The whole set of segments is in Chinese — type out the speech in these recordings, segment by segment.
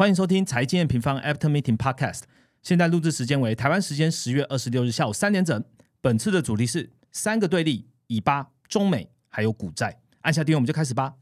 欢迎收听财经平方 After Meeting Podcast。现在录制时间为台湾时间十月二十六日下午三点整。本次的主题是三个对立：以巴、中美还有股债。按下订阅，我们就开始吧。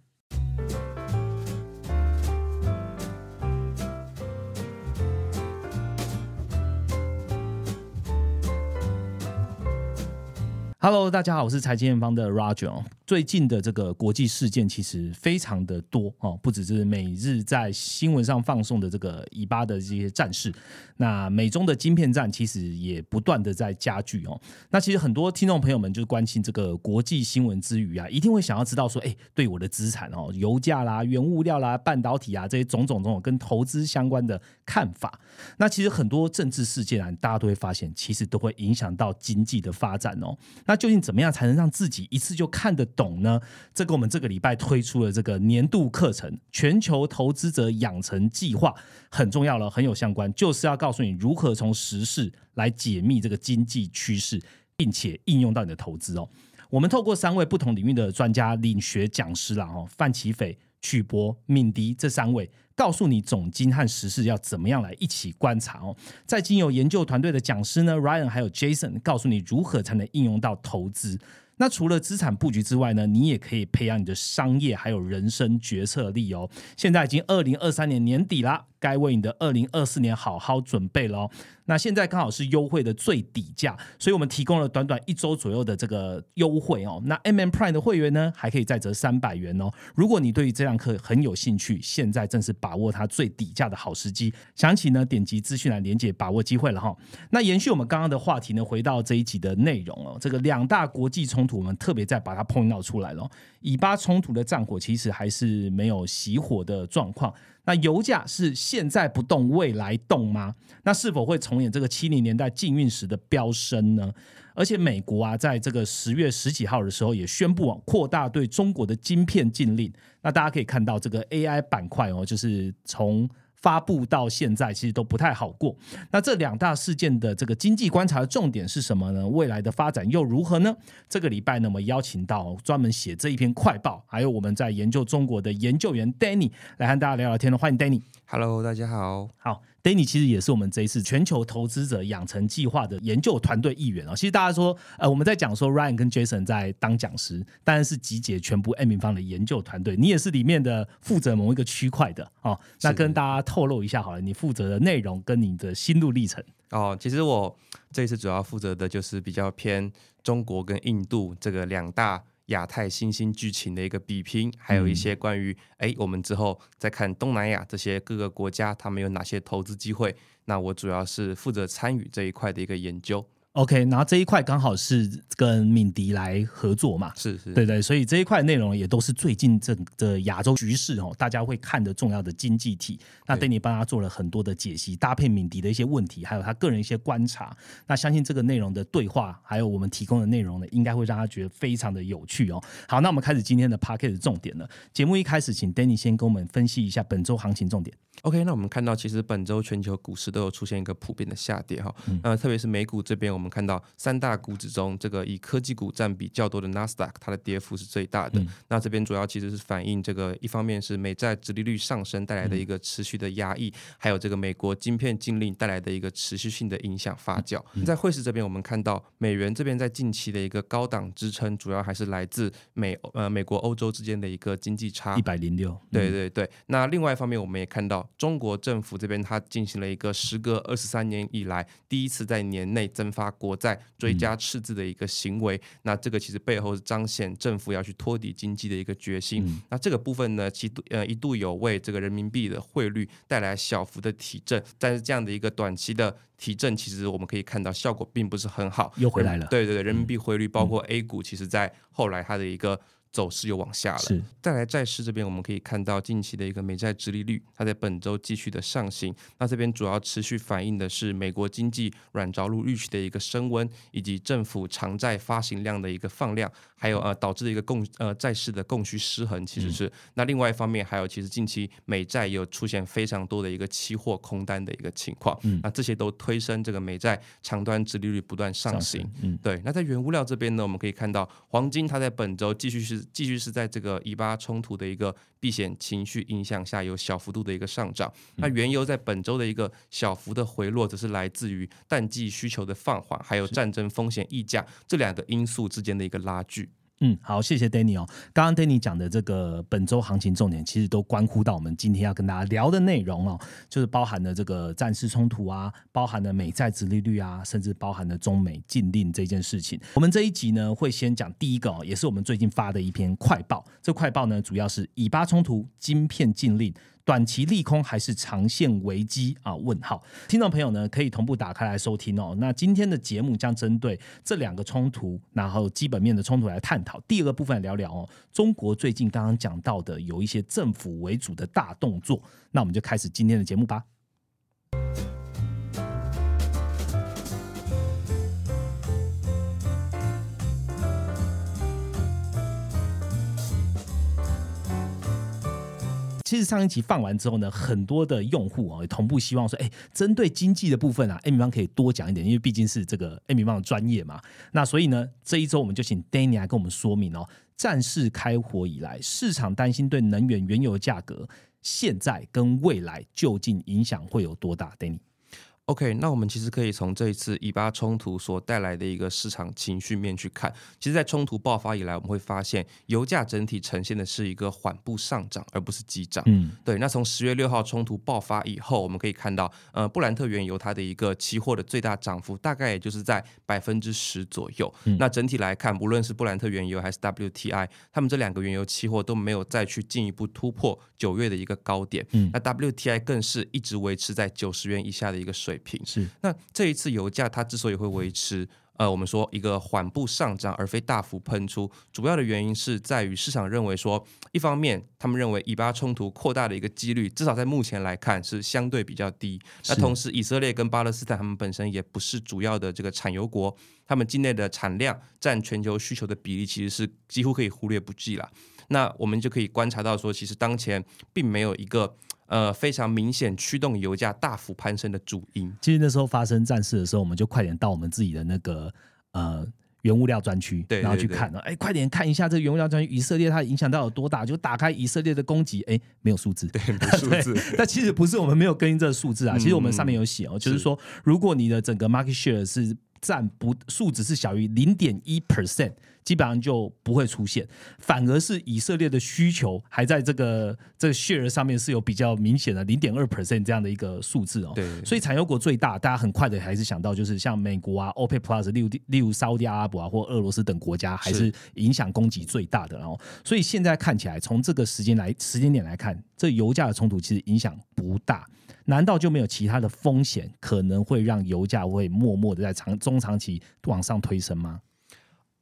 Hello，大家好，我是财经院方的 Roger。最近的这个国际事件其实非常的多哦，不只是每日在新闻上放送的这个以巴的这些战事，那美中的晶片战其实也不断的在加剧哦。那其实很多听众朋友们就是关心这个国际新闻之余啊，一定会想要知道说，哎，对我的资产哦，油价啦、原物料啦、半导体啊这些种种种种跟投资相关的看法。那其实很多政治事件啊，大家都会发现，其实都会影响到经济的发展哦。那究竟怎么样才能让自己一次就看得懂呢？这个我们这个礼拜推出了这个年度课程《全球投资者养成计划》，很重要了，很有相关，就是要告诉你如何从时事来解密这个经济趋势，并且应用到你的投资哦。我们透过三位不同领域的专家领学讲师啦，哦，范奇斐、曲博、敏迪这三位。告诉你总金和时事要怎么样来一起观察哦。在经由研究团队的讲师呢，Ryan 还有 Jason 告诉你如何才能应用到投资。那除了资产布局之外呢，你也可以培养你的商业还有人生决策力哦。现在已经二零二三年年底啦，该为你的二零二四年好好准备喽。那现在刚好是优惠的最底价，所以我们提供了短短一周左右的这个优惠哦。那 M M Prime 的会员呢，还可以再折三百元哦。如果你对于这堂课很有兴趣，现在正是把握它最底价的好时机。想起呢，点击资讯栏连接，把握机会了哈。那延续我们刚刚的话题呢，回到这一集的内容哦。这个两大国际冲突，我们特别再把它 point 到出来了。以巴冲突的战火其实还是没有熄火的状况。那油价是现在不动，未来动吗？那是否会重演这个七零年代禁运时的飙升呢？而且美国啊，在这个十月十几号的时候也宣布扩大对中国的晶片禁令。那大家可以看到这个 AI 板块哦，就是从。发布到现在其实都不太好过。那这两大事件的这个经济观察的重点是什么呢？未来的发展又如何呢？这个礼拜呢，我们邀请到专门写这一篇快报，还有我们在研究中国的研究员 Danny 来和大家聊聊天了。欢迎 Danny。Hello，大家好。好。Danny 其实也是我们这一次全球投资者养成计划的研究团队一员哦。其实大家说，呃，我们在讲说 Ryan 跟 Jason 在当讲师，当然是集结全部 M 平方的研究团队。你也是里面的负责某一个区块的哦。那跟大家透露一下好了，你负责的内容跟你的心路历程。哦，其实我这一次主要负责的就是比较偏中国跟印度这个两大。亚太新兴剧情的一个比拼，还有一些关于哎，我们之后再看东南亚这些各个国家，他们有哪些投资机会？那我主要是负责参与这一块的一个研究。OK，然后这一块刚好是跟敏迪来合作嘛，是是，对对，所以这一块内容也都是最近整个亚洲局势哦，大家会看的重要的经济体。那对你帮他做了很多的解析，搭配敏迪的一些问题，还有他个人一些观察。那相信这个内容的对话，还有我们提供的内容呢，应该会让他觉得非常的有趣哦。好，那我们开始今天的 p a r k e t 的重点了。节目一开始，请 Danny 先跟我们分析一下本周行情重点。OK，那我们看到其实本周全球股市都有出现一个普遍的下跌哈，呃，特别是美股这边，我们看到三大股指中，这个以科技股占比较多的纳斯达克，它的跌幅是最大的。那这边主要其实是反映这个一方面是美债殖利率上升带来的一个持续的压抑，还有这个美国晶片禁令带来的一个持续性的影响发酵。在汇市这边，我们看到美元这边在近期的一个高档支撑，主要还是来自美呃美国欧洲之间的一个经济差一百零六。对对对。那另外一方面，我们也看到。中国政府这边，它进行了一个时隔二十三年以来第一次在年内增发国债、追加赤字的一个行为。那这个其实背后是彰显政府要去托底经济的一个决心。那这个部分呢，其呃一度有为这个人民币的汇率带来小幅的提振，但是这样的一个短期的提振，其实我们可以看到效果并不是很好，又回来了。对对对，人民币汇率包括 A 股，其实在后来它的一个。走势又往下了。是，再来债市这边，我们可以看到近期的一个美债直利率，它在本周继续的上行。那这边主要持续反映的是美国经济软着陆预期的一个升温，以及政府偿债发行量的一个放量，还有呃导致的一个供呃债市的供需失衡，其实是。那另外一方面，还有其实近期美债有出现非常多的一个期货空单的一个情况。嗯，那这些都推升这个美债长端直利率不断上行。嗯，对。那在原物料这边呢，我们可以看到黄金它在本周继续是。继续是在这个以巴冲突的一个避险情绪影响下，有小幅度的一个上涨。那原油在本周的一个小幅的回落，则是来自于淡季需求的放缓，还有战争风险溢价这两个因素之间的一个拉锯。嗯，好，谢谢 Danny 哦。刚刚 Danny 讲的这个本周行情重点，其实都关乎到我们今天要跟大家聊的内容哦，就是包含了这个战事冲突啊，包含了美债殖利率啊，甚至包含了中美禁令这件事情。我们这一集呢，会先讲第一个哦，也是我们最近发的一篇快报。这快报呢，主要是以巴冲突、晶片禁令。短期利空还是长线危机啊？问号，听众朋友呢可以同步打开来收听哦。那今天的节目将针对这两个冲突，然后基本面的冲突来探讨。第二个部分聊聊哦，中国最近刚刚讲到的有一些政府为主的大动作，那我们就开始今天的节目吧。其实上一期放完之后呢，很多的用户啊同步希望说，哎，针对经济的部分啊，艾米方可以多讲一点，因为毕竟是这个艾米方的专业嘛。那所以呢，这一周我们就请 Danny 来跟我们说明哦，战事开火以来，市场担心对能源原油价格现在跟未来究竟影响会有多大？Danny。OK，那我们其实可以从这一次以巴冲突所带来的一个市场情绪面去看。其实，在冲突爆发以来，我们会发现油价整体呈现的是一个缓步上涨，而不是急涨。嗯，对。那从十月六号冲突爆发以后，我们可以看到，呃，布兰特原油它的一个期货的最大涨幅大概也就是在百分之十左右。那整体来看，无论是布兰特原油还是 WTI，他们这两个原油期货都没有再去进一步突破九月的一个高点。嗯，那 WTI 更是一直维持在九十元以下的一个水。品是那这一次油价它之所以会维持呃我们说一个缓步上涨而非大幅喷出，主要的原因是在于市场认为说，一方面他们认为以巴冲突扩大的一个几率，至少在目前来看是相对比较低。那同时以色列跟巴勒斯坦他们本身也不是主要的这个产油国，他们境内的产量占全球需求的比例其实是几乎可以忽略不计了。那我们就可以观察到说，其实当前并没有一个。呃，非常明显驱动油价大幅攀升的主因。其实那时候发生战事的时候，我们就快点到我们自己的那个呃原物料专区，对，然后去看了。哎，快点看一下这个原物料专区，以色列它影响到有多大？就打开以色列的供给，哎，没有数字，对，没 数字。但其实不是我们没有更新这个数字啊，其实我们上面有写哦，就是说，如果你的整个 market share 是占不数值是小于零点一 percent。基本上就不会出现，反而是以色列的需求还在这个这个 share 上面是有比较明显的零点二 percent 这样的一个数字哦。对，所以产油国最大，大家很快的还是想到就是像美国啊、OPEC Plus，例如例如沙特阿拉伯啊或俄罗斯等国家，还是影响供给最大的。然后，所以现在看起来，从这个时间来时间点来看，这油价的冲突其实影响不大。难道就没有其他的风险可能会让油价会默默的在长中长期往上推升吗？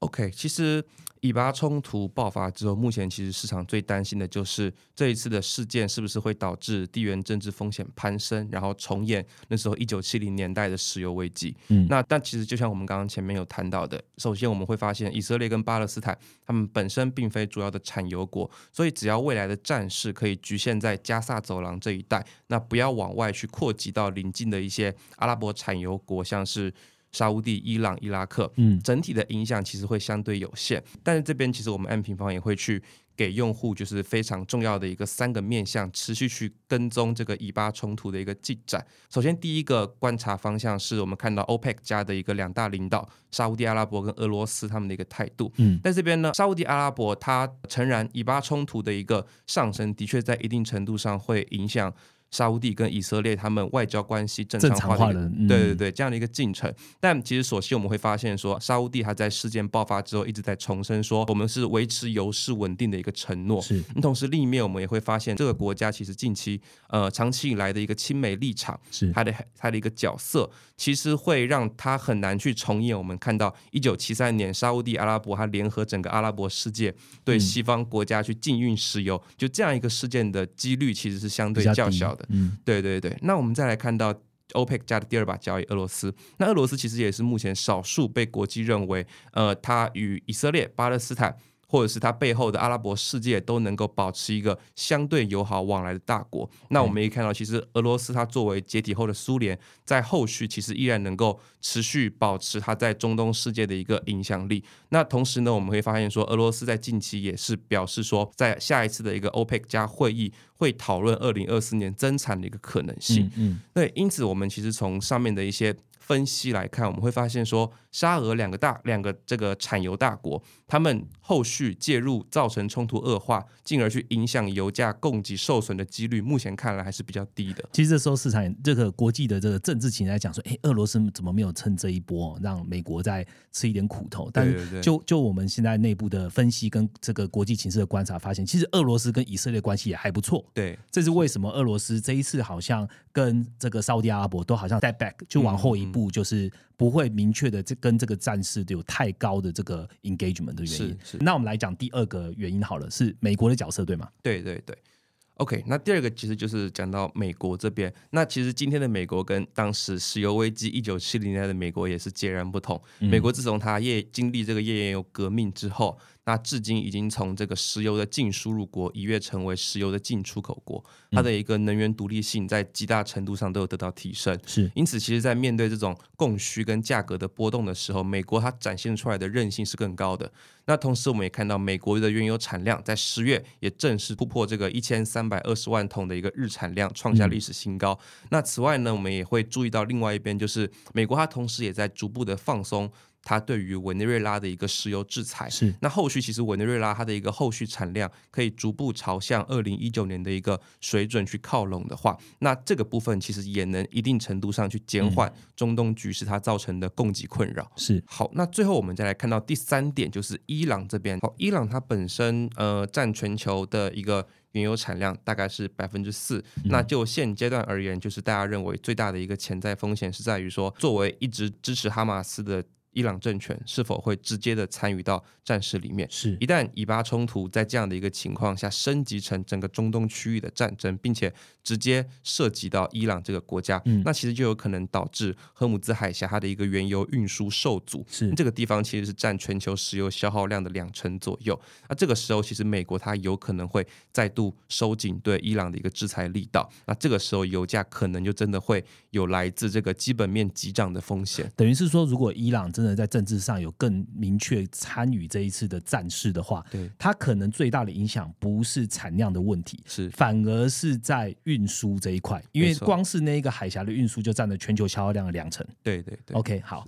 ？OK，其实以巴冲突爆发之后，目前其实市场最担心的就是这一次的事件是不是会导致地缘政治风险攀升，然后重演那时候一九七零年代的石油危机。嗯，那但其实就像我们刚刚前面有谈到的，首先我们会发现以色列跟巴勒斯坦他们本身并非主要的产油国，所以只要未来的战事可以局限在加萨走廊这一带，那不要往外去扩及到邻近的一些阿拉伯产油国，像是。沙地、伊朗、伊拉克，嗯，整体的影响其实会相对有限。但是这边其实我们 M 平方也会去给用户就是非常重要的一个三个面向，持续去跟踪这个以巴冲突的一个进展。首先，第一个观察方向是我们看到 OPEC 加的一个两大领导沙地阿拉伯跟俄罗斯他们的一个态度。嗯，在这边呢，沙地阿拉伯它诚然以巴冲突的一个上升，的确在一定程度上会影响。沙地跟以色列他们外交关系正常化的，对对对，这样的一个进程。但其实，所幸我们会发现说，沙地他在事件爆发之后一直在重申说，我们是维持油市稳定的一个承诺。是。同时，另一面我们也会发现，这个国家其实近期呃长期以来的一个亲美立场，是它的它的一个角色，其实会让他很难去重演我们看到一九七三年沙地阿拉伯它联合整个阿拉伯世界对西方国家去禁运石油，就这样一个事件的几率其实是相对较小的。嗯，对对对，那我们再来看到 OPEC 加的第二把交易，俄罗斯。那俄罗斯其实也是目前少数被国际认为，呃，它与以色列、巴勒斯坦或者是它背后的阿拉伯世界都能够保持一个相对友好往来的大国。那我们也看到，其实俄罗斯它作为解体后的苏联，在后续其实依然能够持续保持它在中东世界的一个影响力。那同时呢，我们会发现说，俄罗斯在近期也是表示说，在下一次的一个 OPEC 加会议会讨论二零二四年增产的一个可能性。嗯，对，因此我们其实从上面的一些。分析来看，我们会发现说，沙俄两个大两个这个产油大国，他们后续介入造成冲突恶化，进而去影响油价供给受损的几率，目前看来还是比较低的。其实这时候市场这个国际的这个政治情来讲说，哎，俄罗斯怎么没有趁这一波让美国再吃一点苦头？但是就就我们现在内部的分析跟这个国际情势的观察，发现其实俄罗斯跟以色列关系也还不错。对，这是为什么俄罗斯这一次好像跟这个沙特阿拉伯都好像 step back 就往后一步。就是不会明确的这跟这个战事有太高的这个 engagement 的原因。是，那我们来讲第二个原因好了，是美国的角色对吗？对对对。OK，那第二个其实就是讲到美国这边。那其实今天的美国跟当时石油危机一九七零年代的美国也是截然不同。美国自从它页经历这个页岩油革命之后。那至今已经从这个石油的净输入国一跃成为石油的净出口国，它的一个能源独立性在极大程度上都有得到提升。是，因此，其实，在面对这种供需跟价格的波动的时候，美国它展现出来的韧性是更高的。那同时，我们也看到美国的原油产量在十月也正式突破这个一千三百二十万桶的一个日产量，创下历史新高。那此外呢，我们也会注意到另外一边，就是美国它同时也在逐步的放松。它对于委内瑞拉的一个石油制裁是，那后续其实委内瑞拉它的一个后续产量可以逐步朝向二零一九年的一个水准去靠拢的话，那这个部分其实也能一定程度上去减缓中东局势它造成的供给困扰。是，好，那最后我们再来看到第三点，就是伊朗这边。好，伊朗它本身呃占全球的一个原油产量大概是百分之四，那就现阶段而言，就是大家认为最大的一个潜在风险是在于说，作为一直支持哈马斯的。伊朗政权是否会直接的参与到战事里面？是一旦以巴冲突在这样的一个情况下升级成整个中东区域的战争，并且直接涉及到伊朗这个国家，那其实就有可能导致赫姆兹海峡它的一个原油运输受阻。是这个地方其实是占全球石油消耗量的两成左右。那这个时候，其实美国它有可能会再度收紧对伊朗的一个制裁力道。那这个时候，油价可能就真的会有来自这个基本面急涨的风险。等于是说，如果伊朗真的在政治上有更明确参与这一次的战事的话，对它可能最大的影响不是产量的问题，是反而是在运输这一块，因为光是那一个海峡的运输就占了全球消耗量的两成。对对对，OK，好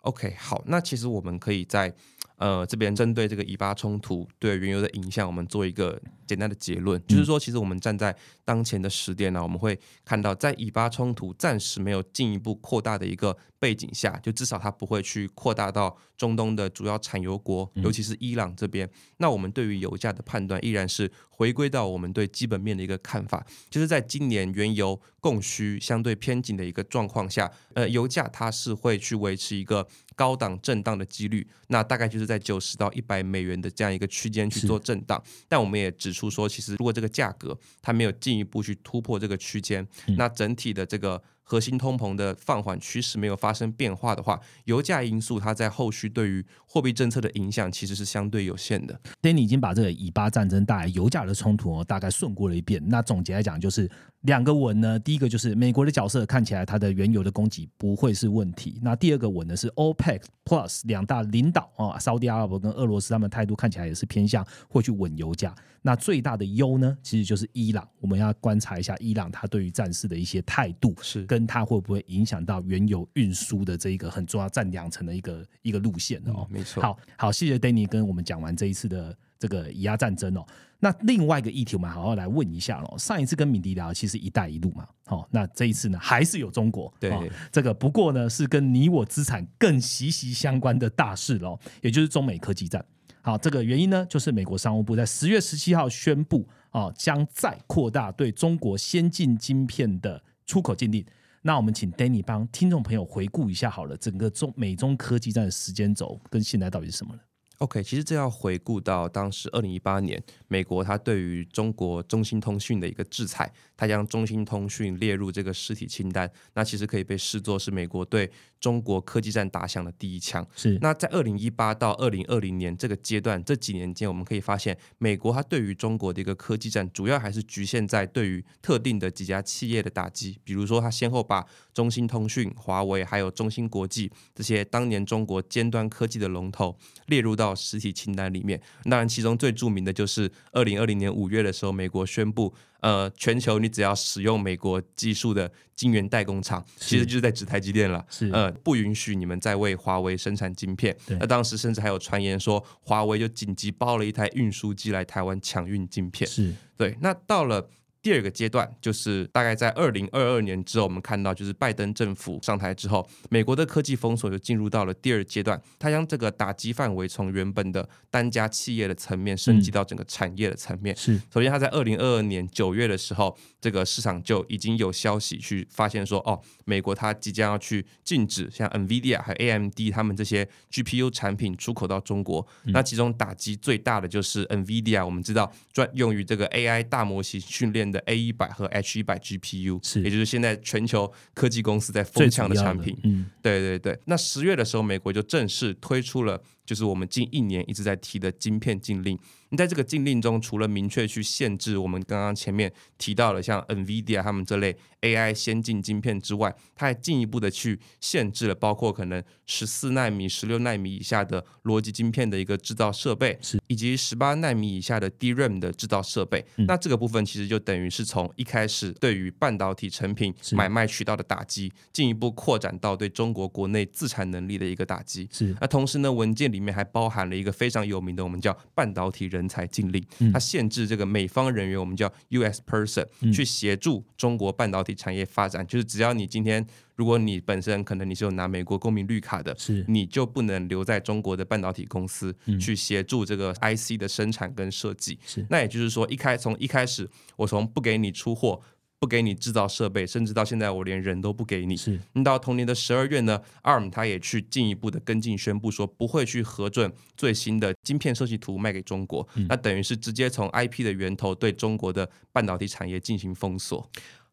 ，OK，好，那其实我们可以在呃这边针对这个以巴冲突对原油的影响，我们做一个。简单的结论就是说，其实我们站在当前的时点呢，我们会看到，在以巴冲突暂时没有进一步扩大的一个背景下，就至少它不会去扩大到中东的主要产油国，尤其是伊朗这边。那我们对于油价的判断依然是回归到我们对基本面的一个看法，就是在今年原油供需相对偏紧的一个状况下，呃，油价它是会去维持一个高档震荡的几率，那大概就是在九十到一百美元的这样一个区间去做震荡。但我们也指出。说，其实如果这个价格它没有进一步去突破这个区间，那整体的这个。核心通膨的放缓趋势没有发生变化的话，油价因素它在后续对于货币政策的影响其实是相对有限的。Danny 已经把这个以巴战争带来油价的冲突哦，大概顺过了一遍。那总结来讲，就是两个稳呢。第一个就是美国的角色看起来它的原油的供给不会是问题。那第二个稳呢是 OPEC Plus 两大领导啊，沙特阿拉伯跟俄罗斯他们态度看起来也是偏向会去稳油价。那最大的优呢，其实就是伊朗。我们要观察一下伊朗它对于战事的一些态度是跟。它会不会影响到原油运输的这一个很重要、占两成的一个一个路线哦？没错。好好，谢谢 Danny 跟我们讲完这一次的这个以亚战争哦。那另外一个议题，我们好好来问一下喽。上一次跟敏迪聊，其实“一带一路”嘛，好，那这一次呢，还是有中国。对，这个不过呢，是跟你我资产更息息相关的大事喽，也就是中美科技战。好，这个原因呢，就是美国商务部在十月十七号宣布，啊，将再扩大对中国先进晶片的出口禁令。那我们请 Danny 帮听众朋友回顾一下好了，整个中美中科技战的时间轴跟现在到底是什么呢 OK，其实这要回顾到当时二零一八年，美国它对于中国中兴通讯的一个制裁，它将中兴通讯列入这个实体清单，那其实可以被视作是美国对中国科技战打响的第一枪。是。那在二零一八到二零二零年这个阶段，这几年间，我们可以发现，美国它对于中国的一个科技战，主要还是局限在对于特定的几家企业的打击，比如说它先后把中兴通讯、华为还有中芯国际这些当年中国尖端科技的龙头列入到。实体清单里面，当然其中最著名的就是二零二零年五月的时候，美国宣布，呃，全球你只要使用美国技术的晶圆代工厂，其实就是在指台积电了，是呃，不允许你们再为华为生产晶片。那当时甚至还有传言说，华为就紧急包了一台运输机来台湾抢运晶片。是对，那到了。第二个阶段就是大概在二零二二年之后，我们看到就是拜登政府上台之后，美国的科技封锁就进入到了第二阶段。它将这个打击范围从原本的单家企业的层面升级到整个产业的层面。是，首先，它在二零二二年九月的时候，这个市场就已经有消息去发现说，哦，美国它即将要去禁止像 NVIDIA 和 AMD 他们这些 GPU 产品出口到中国。那其中打击最大的就是 NVIDIA，我们知道专用于这个 AI 大模型训练。的 A 一百和 H 一百 GPU 是，也就是现在全球科技公司在疯抢的产品。嗯，对对对。那十月的时候，美国就正式推出了，就是我们近一年一直在提的晶片禁令。你在这个禁令中，除了明确去限制我们刚刚前面提到的像 NVIDIA 他们这类 AI 先进晶片之外，它还进一步的去限制了包括可能十四纳米、十六纳米以下的逻辑晶片的一个制造设备，以及十八纳米以下的 DRAM 的制造设备。那这个部分其实就等于是从一开始对于半导体成品买卖渠道的打击，进一步扩展到对中国国内自产能力的一个打击。是那同时呢，文件里面还包含了一个非常有名的，我们叫半导体人。人才禁令，它限制这个美方人员，我们叫 U.S. person 去协助中国半导体产业发展。就是只要你今天，如果你本身可能你是有拿美国公民绿卡的，是你就不能留在中国的半导体公司去协助这个 I.C. 的生产跟设计。是那也就是说，一开从一开始，我从不给你出货。不给你制造设备，甚至到现在我连人都不给你。是，到同年的十二月呢，ARM 它也去进一步的跟进宣布说，不会去核准最新的晶片设计图卖给中国。那等于是直接从 IP 的源头对中国的半导体产业进行封锁。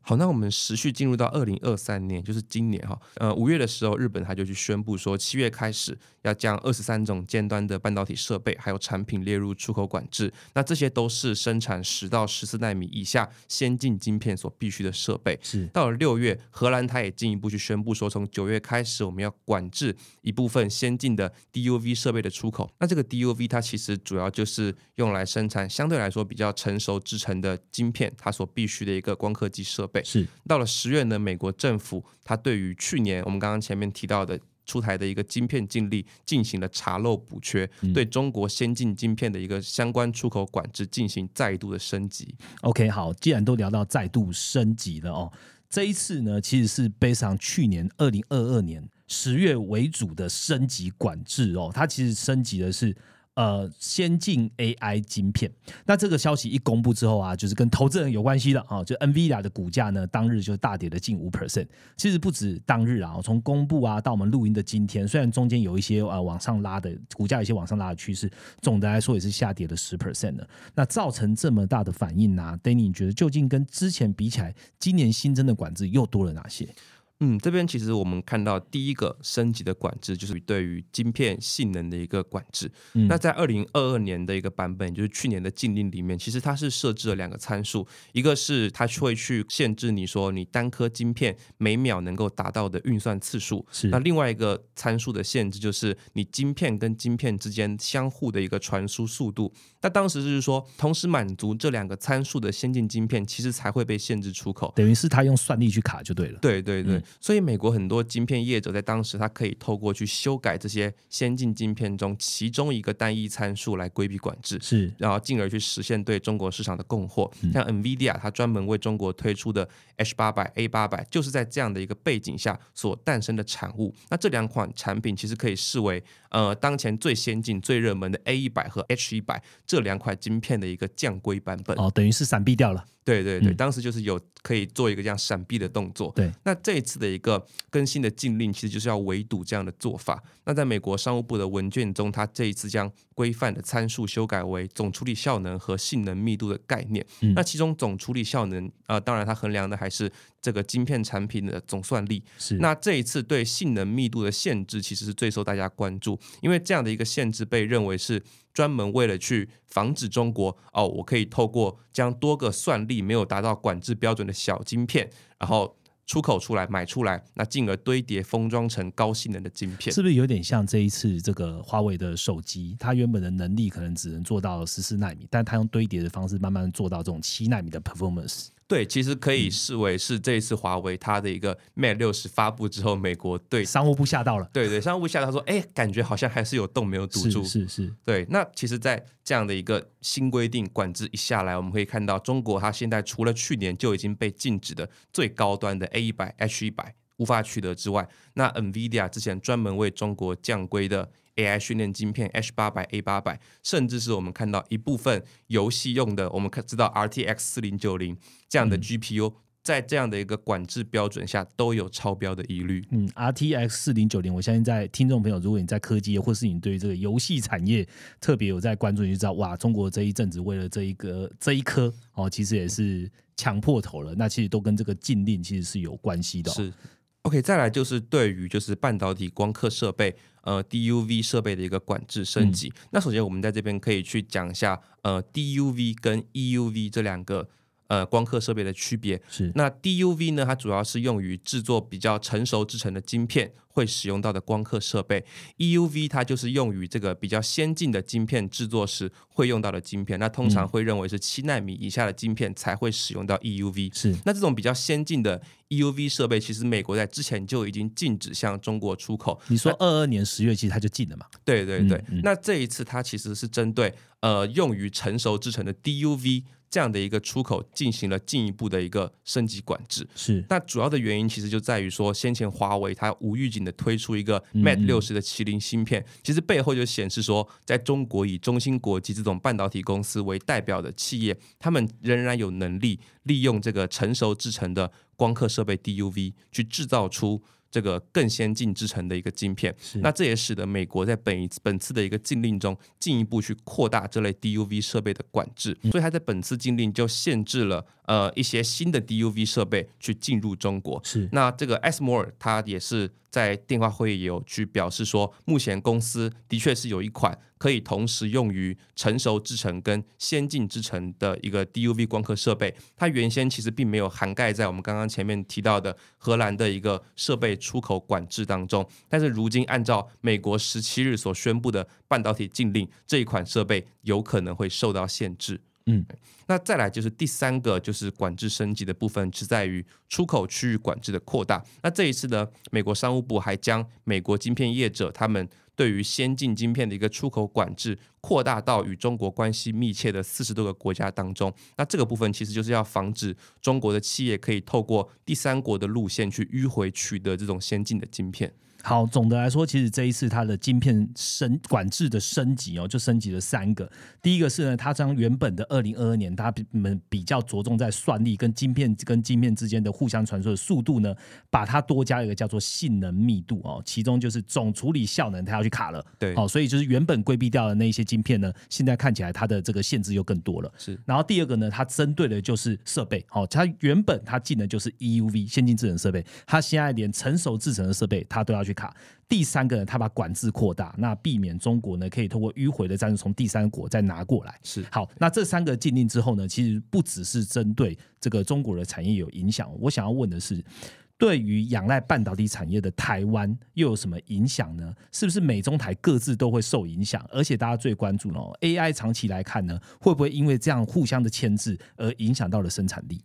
好，那我们持续进入到二零二三年，就是今年哈，呃，五月的时候，日本他就去宣布说，七月开始要将二十三种尖端的半导体设备还有产品列入出口管制。那这些都是生产十到十四纳米以下先进晶片所必须的设备。是到了六月，荷兰他也进一步去宣布说，从九月开始，我们要管制一部分先进的 DUV 设备的出口。那这个 DUV 它其实主要就是用来生产相对来说比较成熟制成的晶片，它所必须的一个光刻机设备。是到了十月呢，美国政府它对于去年我们刚刚前面提到的出台的一个晶片禁令进行了查漏补缺，对中国先进晶片的一个相关出口管制进行再度的升级。OK，好，既然都聊到再度升级了哦，这一次呢其实是背上去年二零二二年十月为主的升级管制哦，它其实升级的是。呃，先进 AI 晶片，那这个消息一公布之后啊，就是跟投资人有关系了啊。就 NVIDIA 的股价呢，当日就大跌了近五 percent。其实不止当日啊，从公布啊到我们录音的今天，虽然中间有一些呃往上拉的股价，有些往上拉的趋势，总的来说也是下跌了十 percent 的。那造成这么大的反应呢？Danny，你觉得究竟跟之前比起来，今年新增的管制又多了哪些？嗯，这边其实我们看到第一个升级的管制，就是对于晶片性能的一个管制。那在二零二二年的一个版本，就是去年的禁令里面，其实它是设置了两个参数，一个是它会去限制你说你单颗晶片每秒能够达到的运算次数，是那另外一个参数的限制就是你晶片跟晶片之间相互的一个传输速度。那当时就是说，同时满足这两个参数的先进晶片，其实才会被限制出口，等于是它用算力去卡就对了。对对对。所以，美国很多晶片业者在当时，他可以透过去修改这些先进晶片中其中一个单一参数来规避管制，是，然后进而去实现对中国市场的供货。像 NVIDIA，它专门为中国推出的 H 八百、A 八百，就是在这样的一个背景下所诞生的产物。那这两款产品其实可以视为呃当前最先进、最热门的 A 一百和 H 一百这两块晶片的一个降规版本。哦，等于是闪避掉了。对对对，当时就是有可以做一个这样闪避的动作。对，那这一次的一个更新的禁令，其实就是要围堵这样的做法。那在美国商务部的文件中，它这一次将规范的参数修改为总处理效能和性能密度的概念。那其中总处理效能，呃，当然它衡量的还是这个晶片产品的总算力。是。那这一次对性能密度的限制，其实是最受大家关注，因为这样的一个限制被认为是。专门为了去防止中国哦，我可以透过将多个算力没有达到管制标准的小晶片，然后出口出来买出来，那进而堆叠封装成高性能的晶片，是不是有点像这一次这个华为的手机？它原本的能力可能只能做到十四纳米，但它用堆叠的方式慢慢做到这种七纳米的 performance。对，其实可以视为是这一次华为它的一个 Mate 六十发布之后，美国对商务部吓到了。对对，商务部吓到，他说：“哎，感觉好像还是有洞没有堵住。”是是。对，那其实，在这样的一个新规定管制一下来，我们可以看到，中国它现在除了去年就已经被禁止的最高端的 A 一百、H 一百无法取得之外，那 NVIDIA 之前专门为中国降规的。AI 训练晶片 H 八百 A 八百，甚至是我们看到一部分游戏用的，我们看知道 RTX 四零九零这样的 GPU，在这样的一个管制标准下都有超标的疑虑。嗯，RTX 四零九零，我相信在听众朋友，如果你在科技，或是你对于这个游戏产业特别有在关注，你就知道哇，中国这一阵子为了这一个这一颗哦，其实也是抢破头了。那其实都跟这个禁令其实是有关系的。是。OK，再来就是对于就是半导体光刻设备，呃，DUV 设备的一个管制升级。那首先我们在这边可以去讲一下，呃，DUV 跟 EUV 这两个。呃，光刻设备的区别是，那 DUV 呢？它主要是用于制作比较成熟制成的晶片会使用到的光刻设备，EUV 它就是用于这个比较先进的晶片制作时会用到的晶片。那通常会认为是七纳米以下的晶片才会使用到 EUV。是，那这种比较先进的 EUV 设备，其实美国在之前就已经禁止向中国出口。你说二二年十月其实它就禁了嘛？对对对。那这一次它其实是针对呃用于成熟制成的 DUV。这样的一个出口进行了进一步的一个升级管制，是。那主要的原因其实就在于说，先前华为它无预警的推出一个 Mate 六十的麒麟芯片，其实背后就显示说，在中国以中芯国际这种半导体公司为代表的企业，他们仍然有能力利用这个成熟制成的光刻设备 DUV 去制造出。这个更先进制成的一个晶片，那这也使得美国在本本次的一个禁令中进一步去扩大这类 DUV 设备的管制，所以它在本次禁令就限制了呃一些新的 DUV 设备去进入中国。是，那这个 S More 它也是。在电话会议有去表示说，目前公司的确是有一款可以同时用于成熟制程跟先进制程的一个 DUV 光刻设备。它原先其实并没有涵盖在我们刚刚前面提到的荷兰的一个设备出口管制当中。但是如今按照美国十七日所宣布的半导体禁令，这一款设备有可能会受到限制。嗯，那再来就是第三个，就是管制升级的部分，是在于出口区域管制的扩大。那这一次呢，美国商务部还将美国晶片业者他们对于先进晶片的一个出口管制扩大到与中国关系密切的四十多个国家当中。那这个部分其实就是要防止中国的企业可以透过第三国的路线去迂回取得这种先进的晶片。好，总的来说，其实这一次它的晶片升管制的升级哦，就升级了三个。第一个是呢，它将原本的二零二二年，它们比较着重在算力跟晶片跟晶片之间的互相传输的速度呢，把它多加一个叫做性能密度哦，其中就是总处理效能它要去卡了。对，好，所以就是原本规避掉的那一些晶片呢，现在看起来它的这个限制又更多了。是。然后第二个呢，它针对的就是设备，哦，它原本它进的就是 EUV 先进制程设备，它现在连成熟制成的设备它都要去卡。第三个呢，他把管制扩大，那避免中国呢可以通过迂回的战术从第三国再拿过来。是好，那这三个禁令之后呢，其实不只是针对这个中国的产业有影响。我想要问的是，对于仰赖半导体产业的台湾又有什么影响呢？是不是美中台各自都会受影响？而且大家最关注哦，AI 长期来看呢，会不会因为这样互相的牵制而影响到了生产力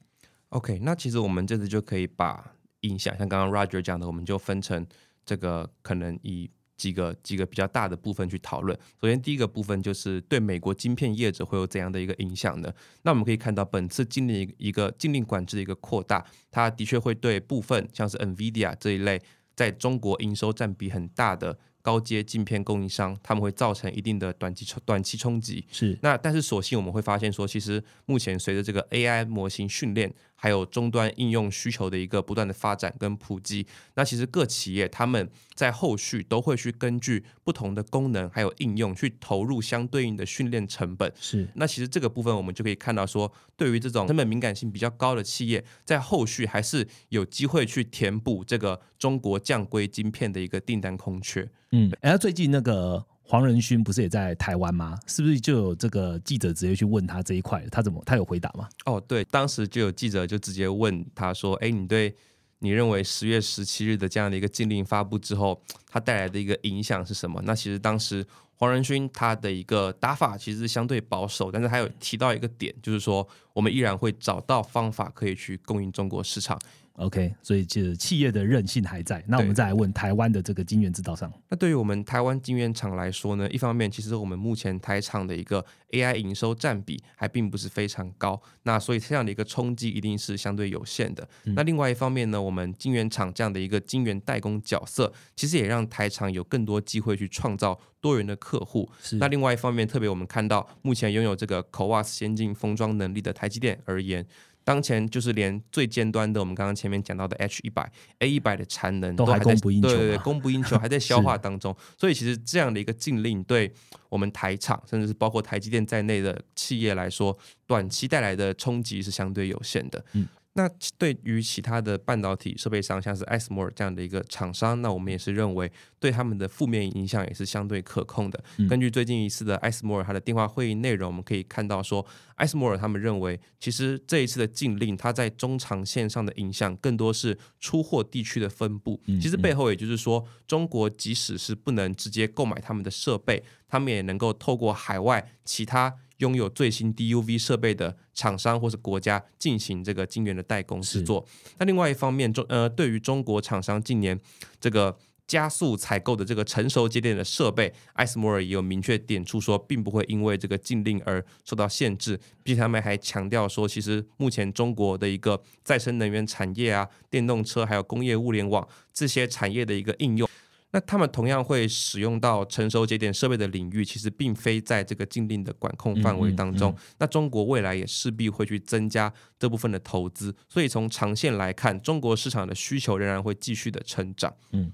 ？OK，那其实我们这次就可以把影响，像刚刚 Roger 讲的，我们就分成。这个可能以几个几个比较大的部分去讨论。首先，第一个部分就是对美国晶片业者会有怎样的一个影响呢？那我们可以看到，本次禁令一个禁令管制的一个扩大，它的确会对部分像是 NVIDIA 这一类在中国营收占比很大的高阶镜片供应商，他们会造成一定的短期冲短期冲击。是，那但是所幸我们会发现说，其实目前随着这个 AI 模型训练。还有终端应用需求的一个不断的发展跟普及，那其实各企业他们在后续都会去根据不同的功能还有应用去投入相对应的训练成本。是，那其实这个部分我们就可以看到说，对于这种成本敏感性比较高的企业，在后续还是有机会去填补这个中国降规晶片的一个订单空缺。嗯，哎，最近那个。黄仁勋不是也在台湾吗？是不是就有这个记者直接去问他这一块，他怎么他有回答吗？哦，对，当时就有记者就直接问他说：“哎，你对你认为十月十七日的这样的一个禁令发布之后，它带来的一个影响是什么？”那其实当时黄仁勋他的一个打法其实相对保守，但是还有提到一个点，就是说我们依然会找到方法可以去供应中国市场。OK，所以就是企业的韧性还在。那我们再来问台湾的这个晶圆制造商。那对于我们台湾晶圆厂来说呢，一方面其实我们目前台厂的一个 AI 营收占比还并不是非常高，那所以这样的一个冲击一定是相对有限的。那另外一方面呢，我们晶圆厂这样的一个晶圆代工角色，其实也让台厂有更多机会去创造多元的客户。那另外一方面，特别我们看到目前拥有这个 CoWAS 先进封装能力的台积电而言。当前就是连最尖端的，我们刚刚前面讲到的 H 一百、A 一百的产能都还供不应求，对对对，供不应求，还在消化当中。所以其实这样的一个禁令，对我们台厂，甚至是包括台积电在内的企业来说，短期带来的冲击是相对有限的。嗯。那对于其他的半导体设备商，像是艾斯摩尔这样的一个厂商，那我们也是认为对他们的负面影响也是相对可控的。根据最近一次的艾斯摩尔他的电话会议内容，我们可以看到说，艾斯摩尔他们认为，其实这一次的禁令，它在中长线上的影响更多是出货地区的分布。其实背后也就是说，中国即使是不能直接购买他们的设备，他们也能够透过海外其他。拥有最新 DUV 设备的厂商或是国家进行这个晶圆的代工制作。那另外一方面，中呃，对于中国厂商近年这个加速采购的这个成熟节点的设备，艾斯摩尔也有明确点出说，并不会因为这个禁令而受到限制，并且他们还强调说，其实目前中国的一个再生能源产业啊、电动车还有工业物联网这些产业的一个应用。那他们同样会使用到成熟节点设备的领域，其实并非在这个禁令的管控范围当中。那中国未来也势必会去增加这部分的投资，所以从长线来看，中国市场的需求仍然会继续的成长。嗯，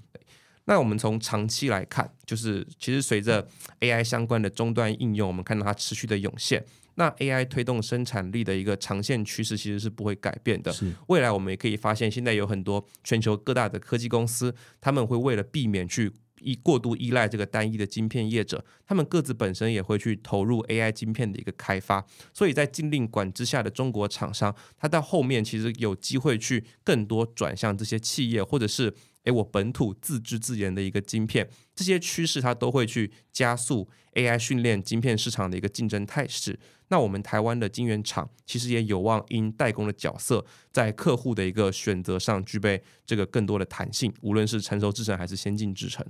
那我们从长期来看，就是其实随着 AI 相关的终端应用，我们看到它持续的涌现。那 AI 推动生产力的一个长线趋势其实是不会改变的。是未来我们也可以发现，现在有很多全球各大的科技公司，他们会为了避免去依过度依赖这个单一的晶片业者，他们各自本身也会去投入 AI 晶片的一个开发。所以在禁令管之下的中国厂商，它到后面其实有机会去更多转向这些企业，或者是。诶，我本土自制自研的一个晶片，这些趋势它都会去加速 AI 训练晶片市场的一个竞争态势。那我们台湾的晶圆厂其实也有望因代工的角色，在客户的一个选择上具备这个更多的弹性，无论是成熟制程还是先进制程。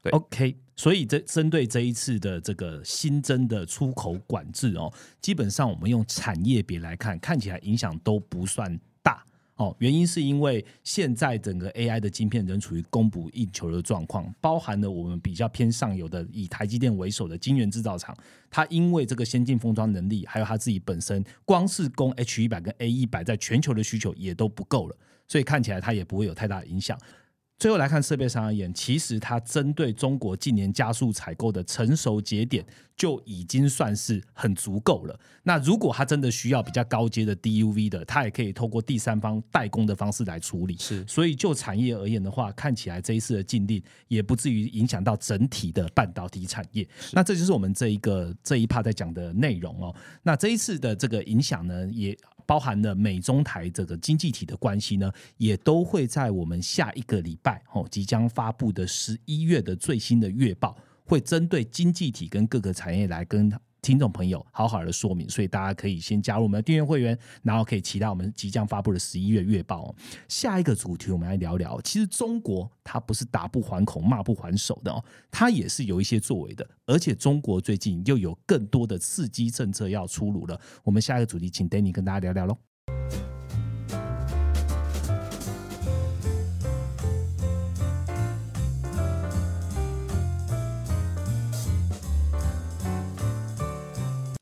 对，OK，所以这针对这一次的这个新增的出口管制哦，基本上我们用产业别来看，看起来影响都不算。哦，原因是因为现在整个 AI 的晶片仍处于供不应求的状况，包含了我们比较偏上游的以台积电为首的晶圆制造厂，它因为这个先进封装能力，还有它自己本身，光是供 H 一百跟 A 一百在全球的需求也都不够了，所以看起来它也不会有太大的影响。最后来看设备商而言，其实它针对中国近年加速采购的成熟节点就已经算是很足够了。那如果它真的需要比较高阶的 DUV 的，它也可以透过第三方代工的方式来处理。是，所以就产业而言的话，看起来这一次的禁令也不至于影响到整体的半导体产业。那这就是我们这一个这一趴在讲的内容哦。那这一次的这个影响呢，也。包含了美中台这个经济体的关系呢，也都会在我们下一个礼拜哦即将发布的十一月的最新的月报，会针对经济体跟各个产业来跟。听众朋友，好好的说明，所以大家可以先加入我们的订阅会员，然后可以期待我们即将发布的十一月月报哦。下一个主题，我们来聊聊，其实中国它不是打不还口、骂不还手的哦，它也是有一些作为的，而且中国最近又有更多的刺激政策要出炉了。我们下一个主题，请 Danny 跟大家聊聊喽。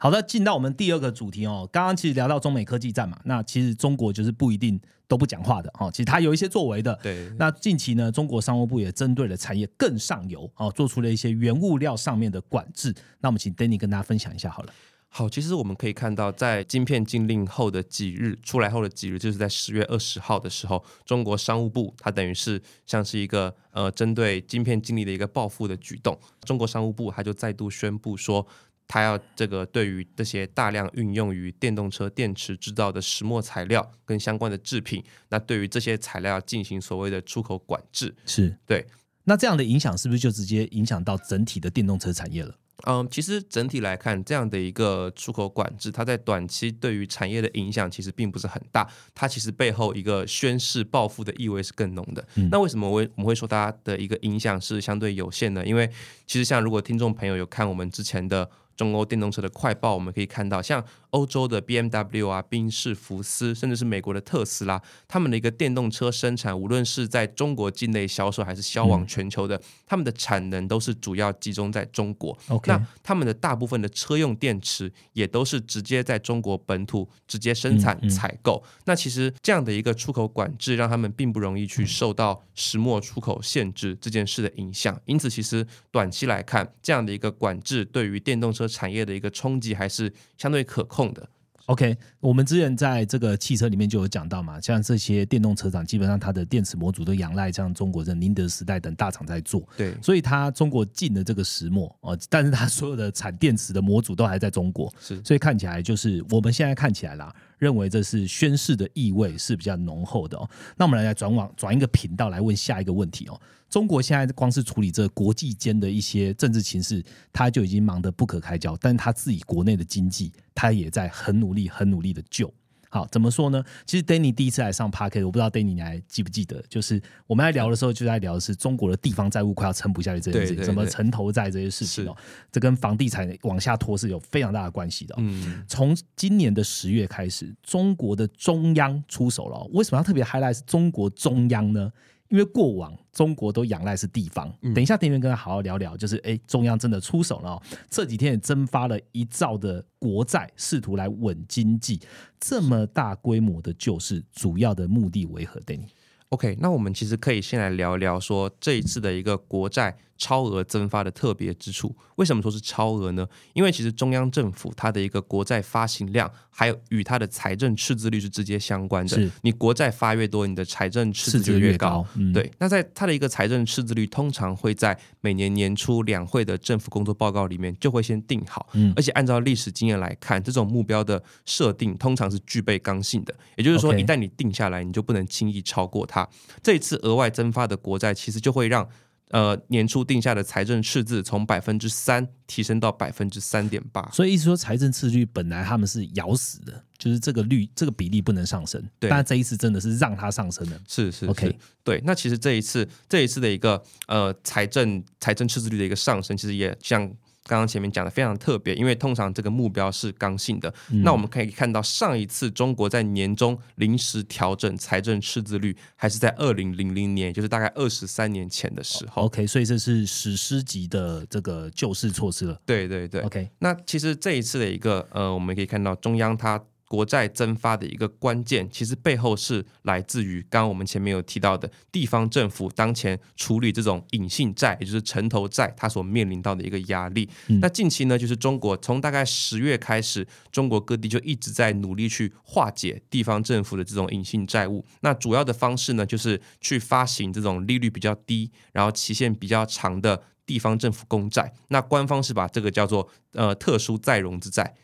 好的，进到我们第二个主题哦。刚刚其实聊到中美科技战嘛，那其实中国就是不一定都不讲话的哦。其实它有一些作为的。对。那近期呢，中国商务部也针对了产业更上游哦，做出了一些原物料上面的管制。那我们请 Danny 跟大家分享一下好了。好，其实我们可以看到，在晶片禁令后的几日出来后的几日，就是在十月二十号的时候，中国商务部它等于是像是一个呃针对晶片禁令的一个报复的举动。中国商务部它就再度宣布说。它要这个对于这些大量运用于电动车电池制造的石墨材料跟相关的制品，那对于这些材料进行所谓的出口管制，是对。那这样的影响是不是就直接影响到整体的电动车产业了？嗯，其实整体来看，这样的一个出口管制，它在短期对于产业的影响其实并不是很大。它其实背后一个宣誓报复的意味是更浓的。那为什么我我们会说它的一个影响是相对有限呢？因为其实像如果听众朋友有看我们之前的。中欧电动车的快报，我们可以看到，像欧洲的 BMW 啊、宾士、福斯，甚至是美国的特斯拉，他们的一个电动车生产，无论是在中国境内销售还是销往全球的，他们的产能都是主要集中在中国。那他们的大部分的车用电池也都是直接在中国本土直接生产采购。那其实这样的一个出口管制，让他们并不容易去受到石墨出口限制这件事的影响。因此，其实短期来看，这样的一个管制对于电动车。产业的一个冲击还是相对可控的。OK，我们之前在这个汽车里面就有讲到嘛，像这些电动车厂，基本上它的电池模组都仰赖像中国的宁德时代等大厂在做。对，所以它中国进的这个石墨哦，但是它所有的产电池的模组都还在中国。是，所以看起来就是我们现在看起来啦，认为这是宣誓的意味是比较浓厚的哦。那我们来来转往转一个频道来问下一个问题哦。中国现在光是处理这国际间的一些政治情势，他就已经忙得不可开交。但是他自己国内的经济，他也在很努力、很努力的救。好，怎么说呢？其实 Danny 第一次来上 Park，我不知道 Danny 你还记不记得？就是我们在聊的时候，就在聊的是中国的地方债务快要撑不下去这件事情，什么城投债这些事情哦，这跟房地产往下拖是有非常大的关系的。嗯，从今年的十月开始，中国的中央出手了。为什么要特别 highlight 是中国中央呢？因为过往中国都仰赖是地方，等一下店员跟他好好聊聊，就是哎，中央真的出手了，这几天也增发了一兆的国债，试图来稳经济，这么大规模的救市，主要的目的为何？Danny。OK，那我们其实可以先来聊聊说这一次的一个国债超额增发的特别之处。为什么说是超额呢？因为其实中央政府它的一个国债发行量，还有与它的财政赤字率是直接相关的。你国债发越多，你的财政赤字就越高。对，那在它的一个财政赤字率，通常会在每年年初两会的政府工作报告里面就会先定好。嗯，而且按照历史经验来看，这种目标的设定通常是具备刚性的。也就是说，一旦你定下来，你就不能轻易超过它。这一次额外增发的国债，其实就会让呃年初定下的财政赤字从百分之三提升到百分之三点八。所以意思说，财政赤字率本来他们是咬死的，就是这个率这个比例不能上升。对，但这一次真的是让它上升了。是是 OK。对，那其实这一次这一次的一个呃财政财政赤字率的一个上升，其实也像。刚刚前面讲的非常特别，因为通常这个目标是刚性的。那我们可以看到，上一次中国在年中临时调整财政赤字率，还是在二零零零年，就是大概二十三年前的时候。OK，所以这是史诗级的这个救市措施了。对对对，OK。那其实这一次的一个呃，我们可以看到中央它。国债增发的一个关键，其实背后是来自于刚刚我们前面有提到的地方政府当前处理这种隐性债，也就是城投债，它所面临到的一个压力。那近期呢，就是中国从大概十月开始，中国各地就一直在努力去化解地方政府的这种隐性债务。那主要的方式呢，就是去发行这种利率比较低，然后期限比较长的地方政府公债。那官方是把这个叫做呃特殊再融资债。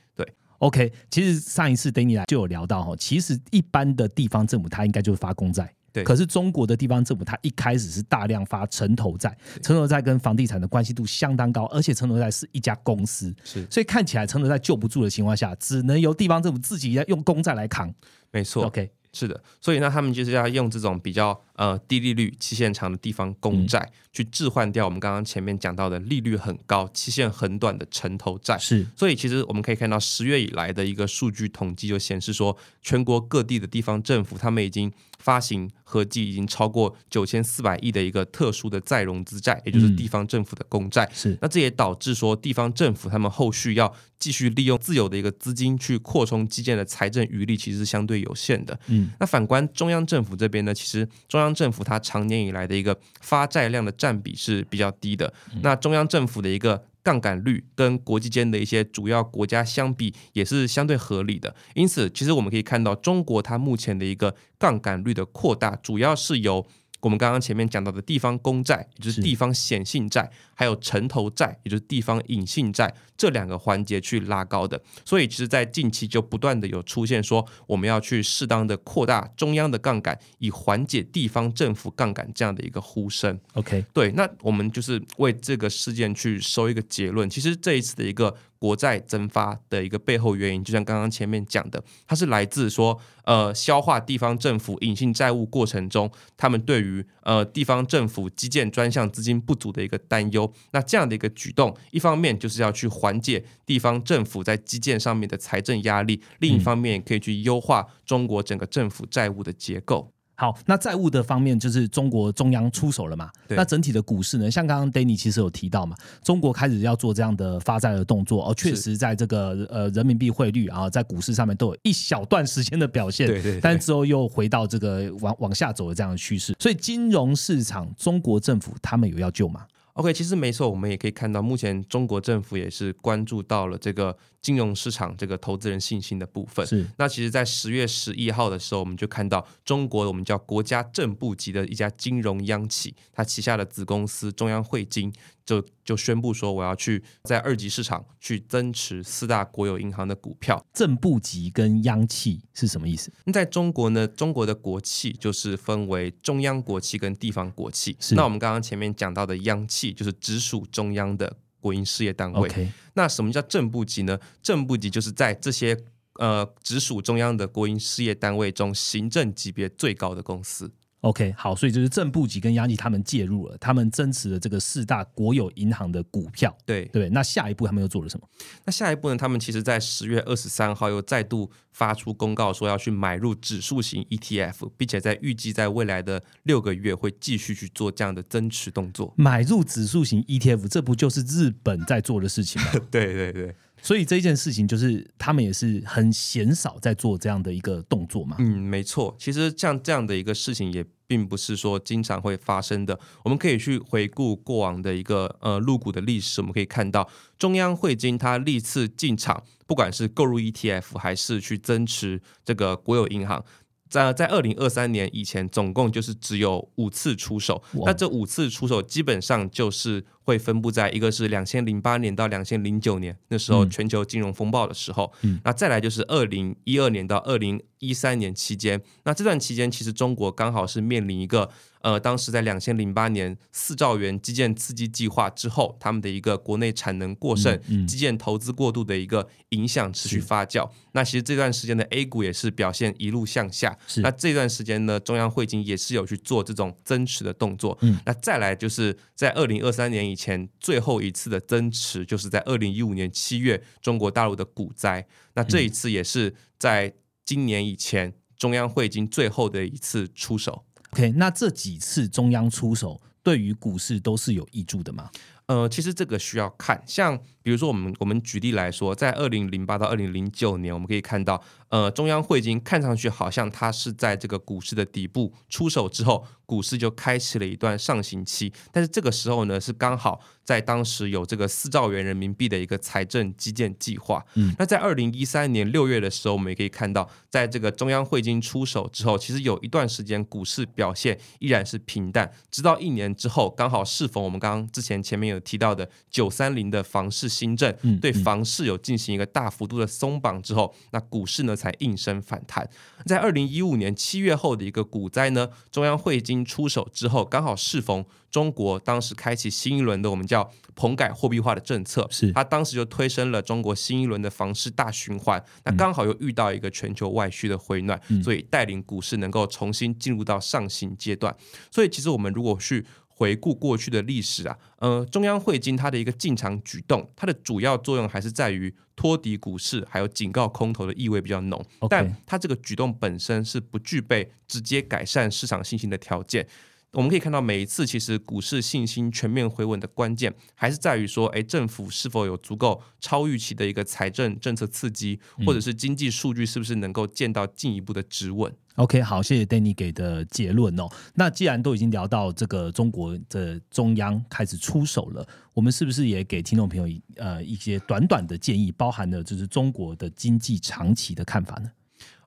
OK，其实上一次 Danny 来就有聊到哈，其实一般的地方政府它应该就是发公债，对。可是中国的地方政府它一开始是大量发城投债，城投债跟房地产的关系度相当高，而且城投债是一家公司，是。所以看起来城投债救不住的情况下，只能由地方政府自己要用公债来扛。没错，OK，是的。所以那，他们就是要用这种比较呃低利率、期限长的地方公债，去置换掉我们刚刚前面讲到的利率很高、期限很短的城投债。是，所以其实我们可以看到十月以来的一个数据统计就显示说，全国各地的地方政府他们已经发行合计已经超过九千四百亿的一个特殊的再融资债，也就是地方政府的公债。是，那这也导致说地方政府他们后续要继续利用自有的一个资金去扩充基建的财政余力，其实是相对有限的。嗯，那反观中央政府这边呢，其实中央政府它常年以来的一个发债量的占比是比较低的。那中央政府的一个杠杆率跟国际间的一些主要国家相比，也是相对合理的。因此，其实我们可以看到，中国它目前的一个杠杆率的扩大，主要是由我们刚刚前面讲到的地方公债，也就是地方显性债，还有城投债，也就是地方隐性债这两个环节去拉高的。所以，其实，在近期就不断的有出现说，我们要去适当的扩大中央的杠杆，以缓解地方政府杠杆这样的一个呼声。OK，对，那我们就是为这个事件去收一个结论。其实这一次的一个国债增发的一个背后原因，就像刚刚前面讲的，它是来自说，呃，消化地方政府隐性债务过程中，他们对于呃地方政府基建专项资金不足的一个担忧。那这样的一个举动，一方面就是要去缓解地方政府在基建上面的财政压力，另一方面可以去优化中国整个政府债务的结构。好，那债务的方面就是中国中央出手了嘛？那整体的股市呢？像刚刚 Danny 其实有提到嘛，中国开始要做这样的发债的动作，哦，确实在这个呃人民币汇率啊，在股市上面都有一小段时间的表现，对对，但之后又回到这个往往下走的这样的趋势。所以金融市场，中国政府他们有要救吗？OK，其实没错，我们也可以看到，目前中国政府也是关注到了这个金融市场这个投资人信心的部分。是，那其实，在十月十一号的时候，我们就看到中国我们叫国家正部级的一家金融央企，它旗下的子公司中央汇金。就就宣布说，我要去在二级市场去增持四大国有银行的股票。正部级跟央企是什么意思？那在中国呢？中国的国企就是分为中央国企跟地方国企。是。那我们刚刚前面讲到的央企，就是直属中央的国营事业单位。那什么叫正部级呢？正部级就是在这些呃直属中央的国营事业单位中，行政级别最高的公司。OK，好，所以就是正部级跟央企他们介入了，他们增持了这个四大国有银行的股票，对对。那下一步他们又做了什么？那下一步呢？他们其实在十月二十三号又再度发出公告，说要去买入指数型 ETF，并且在预计在未来的六个月会继续去做这样的增持动作。买入指数型 ETF，这不就是日本在做的事情吗？对 对对。所以这件事情就是他们也是很鲜少在做这样的一个动作嘛。嗯，没错。其实像这样的一个事情也并不是说经常会发生的。我们可以去回顾过往的一个呃入股的历史，我们可以看到中央汇金它历次进场，不管是购入 ETF 还是去增持这个国有银行。在在二零二三年以前，总共就是只有五次出手。那这五次出手基本上就是会分布在一个是两千零八年到两千零九年那时候全球金融风暴的时候，那再来就是二零一二年到二零一三年期间。那这段期间其实中国刚好是面临一个。呃，当时在两千零八年四兆元基建刺激计划之后，他们的一个国内产能过剩、基建投资过度的一个影响持续发酵。那其实这段时间的 A 股也是表现一路向下。那这段时间呢，中央汇金也是有去做这种增持的动作。那再来就是在二零二三年以前最后一次的增持，就是在二零一五年七月中国大陆的股灾。那这一次也是在今年以前中央汇金最后的一次出手。OK，那这几次中央出手对于股市都是有益助的吗？呃，其实这个需要看，像比如说我们我们举例来说，在二零零八到二零零九年，我们可以看到，呃，中央汇金看上去好像它是在这个股市的底部出手之后。股市就开启了一段上行期，但是这个时候呢，是刚好在当时有这个四兆元人民币的一个财政基建计划。嗯，那在二零一三年六月的时候，我们也可以看到，在这个中央汇金出手之后，其实有一段时间股市表现依然是平淡，直到一年之后，刚好适逢我们刚刚之前前面有提到的九三零的房市新政，对房市有进行一个大幅度的松绑之后，那股市呢才应声反弹。在二零一五年七月后的一个股灾呢，中央汇金出手之后，刚好适逢中国当时开启新一轮的我们叫棚改货币化的政策，是它当时就推升了中国新一轮的房市大循环。那刚好又遇到一个全球外需的回暖，所以带领股市能够重新进入到上行阶段。所以其实我们如果去回顾过去的历史啊，呃，中央汇金它的一个进场举动，它的主要作用还是在于托底股市，还有警告空头的意味比较浓。但它这个举动本身是不具备直接改善市场信心的条件。我们可以看到，每一次其实股市信心全面回稳的关键，还是在于说，哎，政府是否有足够超预期的一个财政政策刺激，或者是经济数据是不是能够见到进一步的止稳。OK，好，谢谢 Danny 给的结论哦。那既然都已经聊到这个中国的中央开始出手了，我们是不是也给听众朋友呃一些短短的建议，包含了就是中国的经济长期的看法呢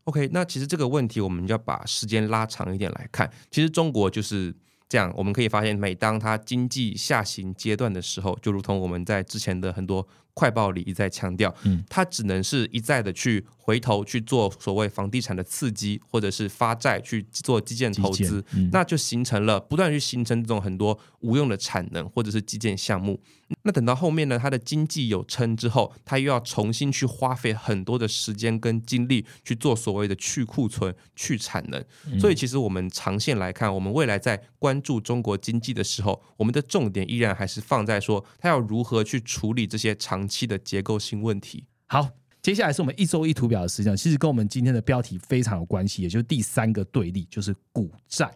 ？OK，那其实这个问题我们要把时间拉长一点来看。其实中国就是这样，我们可以发现，每当它经济下行阶段的时候，就如同我们在之前的很多快报里一再强调，嗯，它只能是一再的去。回头去做所谓房地产的刺激，或者是发债去做基建投资，那就形成了不断去形成这种很多无用的产能或者是基建项目。那等到后面呢，它的经济有撑之后，它又要重新去花费很多的时间跟精力去做所谓的去库存、去产能。所以，其实我们长线来看，我们未来在关注中国经济的时候，我们的重点依然还是放在说它要如何去处理这些长期的结构性问题。好。接下来是我们一周一图表的时间，其实跟我们今天的标题非常有关系，也就是第三个对立，就是股债。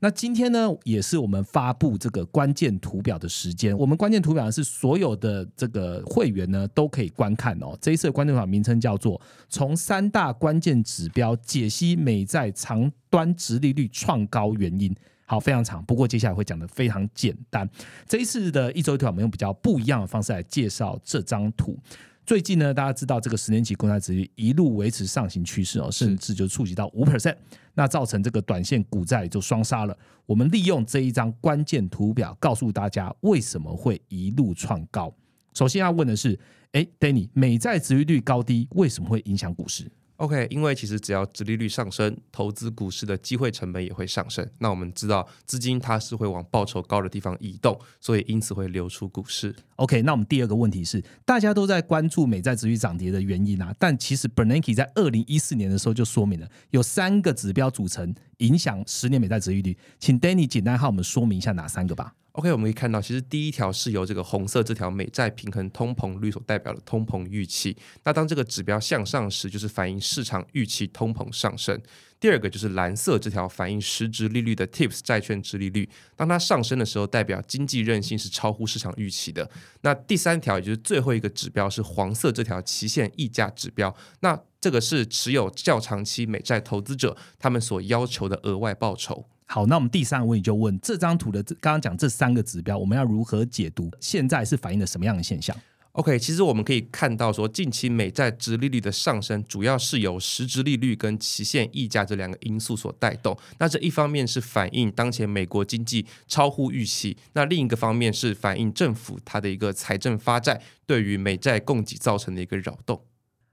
那今天呢，也是我们发布这个关键图表的时间。我们关键图表是所有的这个会员呢都可以观看哦。这一次的关键图表名称叫做“从三大关键指标解析美债长端值利率创高原因”。好，非常长，不过接下来会讲的非常简单。这一次的一周一图表，我们用比较不一样的方式来介绍这张图。最近呢，大家知道这个十年期公债殖率一路维持上行趋势哦，甚至就触及到五 percent，那造成这个短线股债就双杀了。我们利用这一张关键图表，告诉大家为什么会一路创高。首先要问的是，哎，Danny，美债殖利率高低为什么会影响股市？OK，因为其实只要殖利率上升，投资股市的机会成本也会上升。那我们知道资金它是会往报酬高的地方移动，所以因此会流出股市。OK，那我们第二个问题是，大家都在关注美债殖率涨跌的原因啊，但其实 Bernanke 在二零一四年的时候就说明了，有三个指标组成影响十年美债殖利率，请 Danny 简单和我们说明一下哪三个吧。OK，我们可以看到，其实第一条是由这个红色这条美债平衡通膨率所代表的通膨预期。那当这个指标向上时，就是反映市场预期通膨上升。第二个就是蓝色这条反映实质利率的 TIPS 债券值利率，当它上升的时候，代表经济韧性是超乎市场预期的。那第三条，也就是最后一个指标是黄色这条期限溢价指标。那这个是持有较长期美债投资者他们所要求的额外报酬。好，那我们第三个问题就问这张图的刚刚讲这三个指标，我们要如何解读？现在是反映了什么样的现象？OK，其实我们可以看到说，近期美债值利率的上升，主要是由实质利率跟期限溢价这两个因素所带动。那这一方面是反映当前美国经济超乎预期，那另一个方面是反映政府它的一个财政发债对于美债供给造成的一个扰动。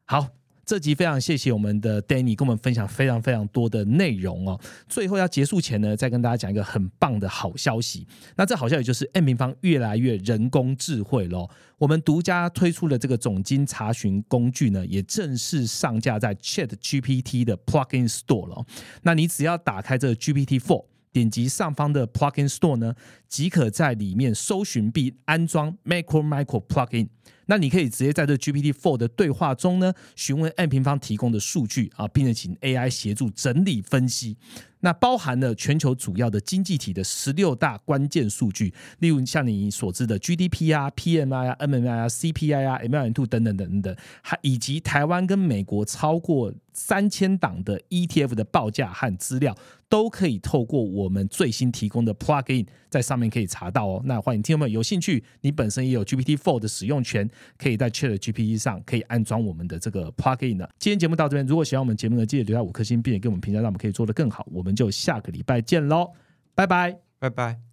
好。这集非常谢谢我们的 Danny 跟我们分享非常非常多的内容哦。最后要结束前呢，再跟大家讲一个很棒的好消息。那这好消息就是 M 平方越来越人工智慧喽。我们独家推出的这个总金查询工具呢，也正式上架在 Chat GPT 的 Plugin Store 了。那你只要打开这个 GPT Four，点击上方的 Plugin Store 呢，即可在里面搜寻并安装 Macro Micro Plugin。那你可以直接在这 GPT Four 的对话中呢，询问 M 平方提供的数据啊，并且请 AI 协助整理分析。那包含了全球主要的经济体的十六大关键数据，例如像你所知的 GDP 啊、PMI 啊、MMI 啊、CPI 啊、MLN2 等等等等，还以及台湾跟美国超过三千档的 ETF 的报价和资料，都可以透过我们最新提供的 Plugin 在上面可以查到哦。那欢迎听众们有兴趣，你本身也有 GPT Four 的使用权，可以在 Chat GPT 上可以安装我们的这个 Plugin 呢。今天节目到这边，如果喜欢我们节目呢，记得留下五颗星，并且给我们评价，让我们可以做得更好。我们就下个礼拜见喽，拜拜，拜拜。